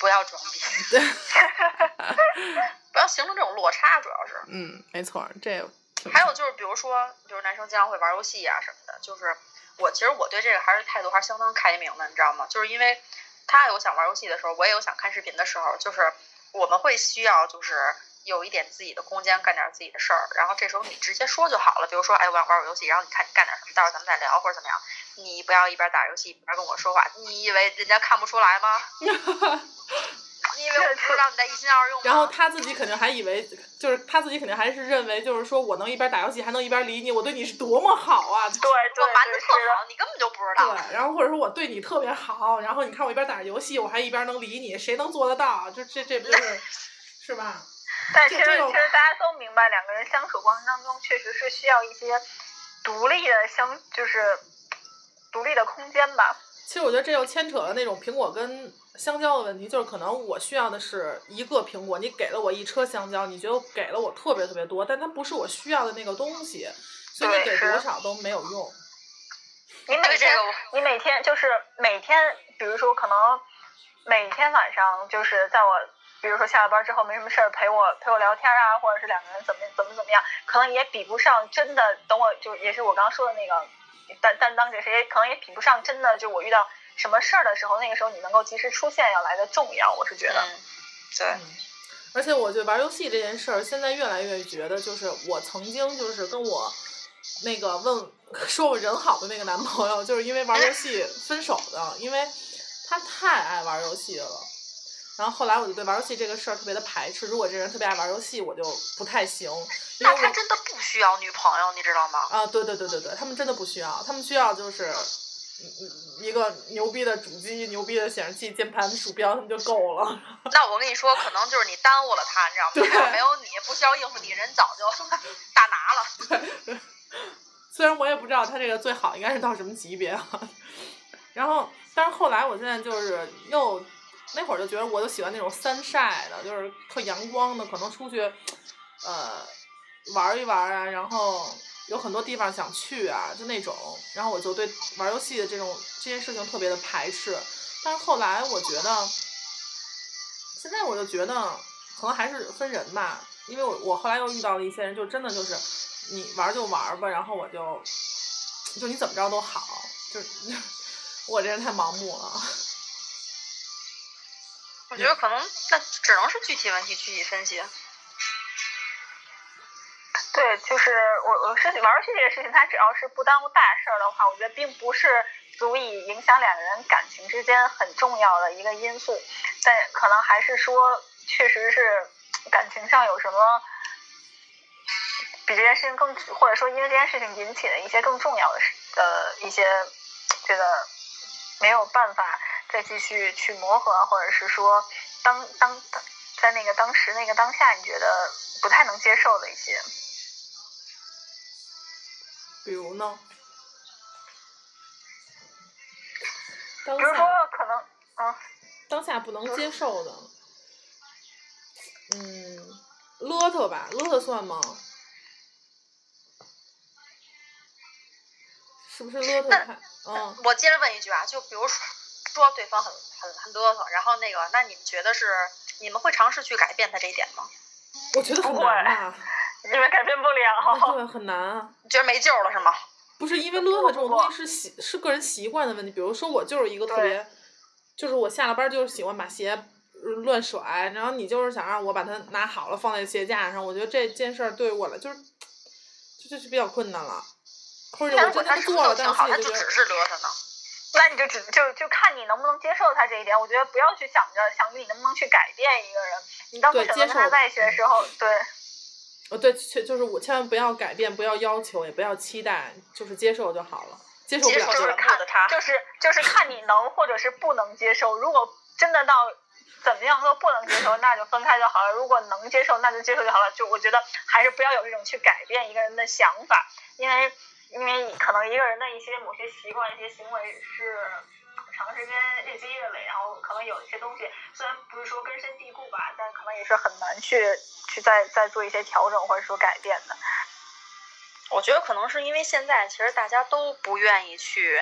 Speaker 1: 不要装逼，
Speaker 2: 对，
Speaker 1: 不要形成这种落差，主要是。
Speaker 2: 嗯，没错，这挺
Speaker 1: 还有就是，比如说，就是男生经常会玩游戏啊、什么的，就是我其实我对这个还是态度还是相当开明的，你知道吗？就是因为他有想玩游戏的时候，我也有想看视频的时候，就是我们会需要就是有一点自己的空间，干点自己的事儿，然后这时候你直接说就好了。比如说，哎，我想玩会儿游戏，然后你看你干点什么，到时候咱们再聊或者怎么样。你不要一边打游戏一边跟我说话，你以为人家看不出来吗？你以为我不知道你在一心二用吗？
Speaker 2: 然后他自己肯定还以为，就是他自己肯定还是认为，就是说我能一边打游戏还能一边理你，我对你是多么好啊！
Speaker 3: 对对
Speaker 1: 我瞒得
Speaker 3: 对，是的。
Speaker 1: 特好，你根本就不知道。
Speaker 2: 对，然后或者说我对你特别好，然后你看我一边打着游戏，我还一边能理你，谁能做得到？就这这不就是 是吧？
Speaker 3: 但其实其实大家都明白，两个人相处过程当中，确实是需要一些独立的相，就是独立的空间吧。
Speaker 2: 其实我觉得这又牵扯了那种苹果跟香蕉的问题，就是可能我需要的是一个苹果，你给了我一车香蕉，你觉得给了我特别特别多，但它不是我需要的那个东西，所以你给多少都没有用。
Speaker 3: 你每天你每天就是每天，比如说可能每天晚上就是在我，比如说下了班之后没什么事儿陪我陪我聊天啊，或者是两个人怎么怎么怎么样，可能也比不上真的等我就也是我刚刚说的那个担担当这谁，也可能也比不上真的就我遇到什么事儿的时候，那个时候你能够及时出现要来的重要，我是觉得。
Speaker 1: 嗯，对，
Speaker 2: 嗯，而且我觉得玩游戏这件事儿，现在越来越觉得，就是我曾经就是跟我那个问 说我人好的那个男朋友，就是因为玩游戏分手的，因为他太爱玩游戏了。然后后来我就对玩游戏这个事儿特别的排斥，如果这人特别爱玩游戏，我就不太行，
Speaker 1: 那他真的不需要女朋友，你知道吗？
Speaker 2: 啊，对对对对对，他们真的不需要，他们需要就是。嗯嗯一个牛逼的主机、牛逼的显示器、键盘、鼠标，他们就够了。
Speaker 1: 那我跟你说，可能就是你耽误了他，你知道吗？如果没有你，不需要应付你，人早就 大拿了。
Speaker 2: 对 虽然我也不知道他这个最好应该是到什么级别啊，然后，但是后来我现在就是又那会儿就觉得我就喜欢那种三晒的，就是特阳光的，可能出去呃玩一玩啊，然后有很多地方想去啊，就那种，然后我就对玩游戏的这种这件事情特别的排斥，但是后来我觉得，现在我就觉得可能还是分人吧，因为我我后来又遇到了一些人，就真的就是你玩就玩吧，然后我就就你怎么着都好，就 我这人太盲目了。
Speaker 1: 我觉得可能那只能是具体问题具体分析。
Speaker 3: 对，就是我我是玩游戏这个事情，它只要是不耽误大事儿的话，我觉得并不是足以影响两个人感情之间很重要的一个因素，但可能还是说，确实是感情上有什么比这件事情更，或者说因为这件事情引起的一些更重要的事呃一些觉得没有办法再继续去磨合，或者是说当当当在那个当时那个当下，你觉得不太能接受的一些。
Speaker 2: 比如呢？当
Speaker 3: 比如说
Speaker 2: 下
Speaker 3: 可能，嗯，
Speaker 2: 当下不能接受的，嗯，邋遢吧，邋遢算吗？是不是邋遢？嗯，
Speaker 1: 我接着问一句啊，就比如说对方很很很嘚瑟，然后那个，那你们觉得是你们会尝试去改变他这一点吗？
Speaker 2: 我觉得很
Speaker 3: 不会
Speaker 2: 难吧，
Speaker 3: 因为改变不了。
Speaker 2: 对，很难啊。
Speaker 1: 你觉得没救了是吗？
Speaker 2: 不是因为邋遢这种东西是习是个人习惯的问题，比如说我就是一个特别，就是我下了班就是喜欢把鞋呃乱甩，然后你就是想让我把它拿好了放在鞋架上，我觉得这件事儿对我来就是，这就是比较困难了，或者我真的
Speaker 1: 如果他
Speaker 2: 做了，但是
Speaker 1: 都挺好，他
Speaker 2: 就
Speaker 1: 只是邋遢呢？
Speaker 3: 那你就只就就看你能不能接受他这一点。我觉得不要去想着想着你能不能去改变一个人。你当初
Speaker 2: 对
Speaker 3: 选择跟他在一起的时候，对
Speaker 2: 呃对，确就是我千万不要改变，不要要求，也不要期待，就是接受就好了，接受不了就
Speaker 1: 就是看着他，
Speaker 3: 就是就是看你能或者是不能接受。如果真的到怎么样都不能接受，那就分开就好了。如果能接受，那就接受就好了。就我觉得还是不要有这种去改变一个人的想法，因为因为可能一个人的一些某些习惯、一些行为是长时间日积月累，然后可能有一些东西虽然不是说根深蒂固吧，但可能也是很难去去再再做一些调整或者说改变的。
Speaker 1: 我觉得可能是因为现在其实大家都不愿意去，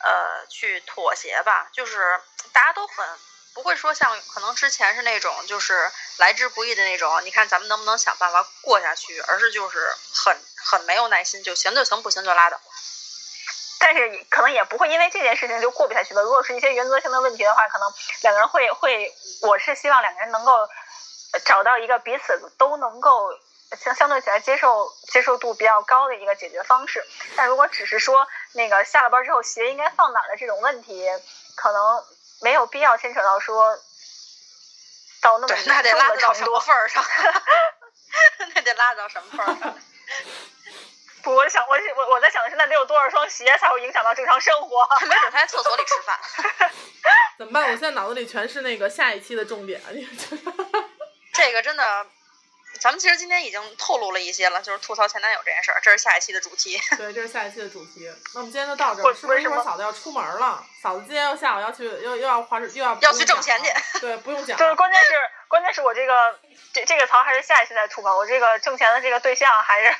Speaker 1: 呃，去妥协吧，就是大家都很不会说像可能之前是那种就是来之不易的那种，你看咱们能不能想办法过下去，而是就是很很没有耐心，就行就行，不行就拉倒。
Speaker 3: 但是可能也不会因为这件事情就过不下去的。如果是一些原则性的问题的话，可能两个人会会，我是希望两个人能够找到一个彼此都能够。相相对起来接受接受度比较高的一个解决方式，但如果只是说那个下了班之后鞋应该放哪儿的这种问题，可能没有必要牵扯到说到那么
Speaker 1: 那得拉到什么份儿上？
Speaker 3: 那
Speaker 1: 得拉到什么份儿上？
Speaker 3: 不，我想我我我在想的是，那得有多少双鞋才会影响到正常生活？
Speaker 1: 没准他在厕所里吃饭。
Speaker 2: 怎么办？我现在脑子里全是那个下一期的重点。
Speaker 1: 这个真的。咱们其实今天已经透露了一些了，就是吐槽前男友这件事儿，这是下一期的主题。
Speaker 2: 对，这是下一期的主题。那我们今天就到这儿，是不是一会儿嫂子要出门了？嫂子今天又下午要去，又又要花，又要
Speaker 1: 要去挣钱去。
Speaker 2: 对，不用讲。
Speaker 3: 就是关键是，关键是我这个这这个槽还是下一期再吐吧。我这个挣钱的这个对象还是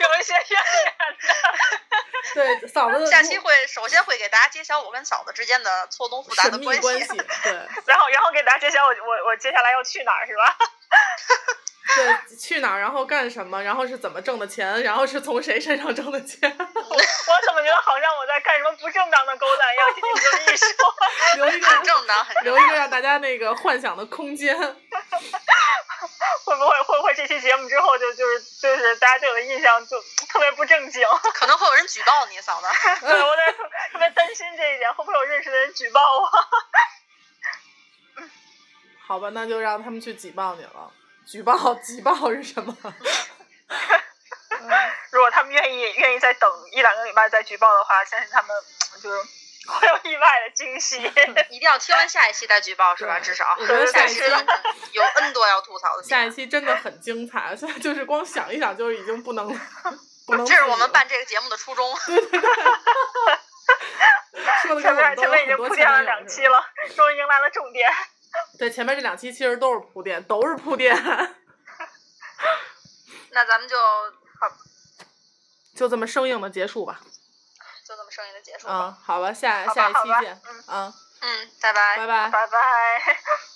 Speaker 3: 有一些渊源
Speaker 2: 的。对，嫂子
Speaker 1: 下期会首先会给大家揭晓我跟嫂子之间的错综复杂的
Speaker 2: 关
Speaker 1: 系。
Speaker 2: 对。
Speaker 3: 然后，然后给大家揭晓我我我接下来要去哪儿，是吧？
Speaker 2: 对，去哪儿，然后干什么，然后是怎么挣的钱，然后是从谁身上挣的钱？
Speaker 3: 我怎么觉得好像我在干什么不正当的勾当一样？听你这么一说，
Speaker 2: 留一个
Speaker 1: 正当，
Speaker 2: 留一个让大家那个幻想的空间。
Speaker 3: 会不会会不会这期节目之后就就是就是大家对我的印象就特别不正经？
Speaker 1: 可能会有人举报你，嫂子。
Speaker 3: 对，我在特别担心这一点，会不会有认识的人举报我？
Speaker 2: 好吧，那就让他们去举报你了。举报举报是什么？
Speaker 3: 如果他们愿意愿意再等一两个礼拜再举报的话，相信他们就是会有意外的惊喜。
Speaker 1: 一定要听完下一期再举报是吧？至少
Speaker 2: 我觉得 下一期
Speaker 1: 有 N 多要吐槽的。
Speaker 2: 下一期真的很精彩，现在就是光想一想就已经不能不能。
Speaker 1: 这是我们办这个节目的初衷。
Speaker 2: 对对对。说的
Speaker 3: 前面前面已经铺垫了两期了，终于迎来了重点。
Speaker 2: 对，前面这两期其实都是铺垫，都是铺垫。
Speaker 1: 那咱们就好
Speaker 2: 就这么生硬的结束吧。
Speaker 1: 就这么生硬的结束。
Speaker 2: 嗯，好吧，下下一期见。
Speaker 3: 嗯
Speaker 1: 嗯，拜拜。
Speaker 2: 拜拜。
Speaker 3: 拜拜。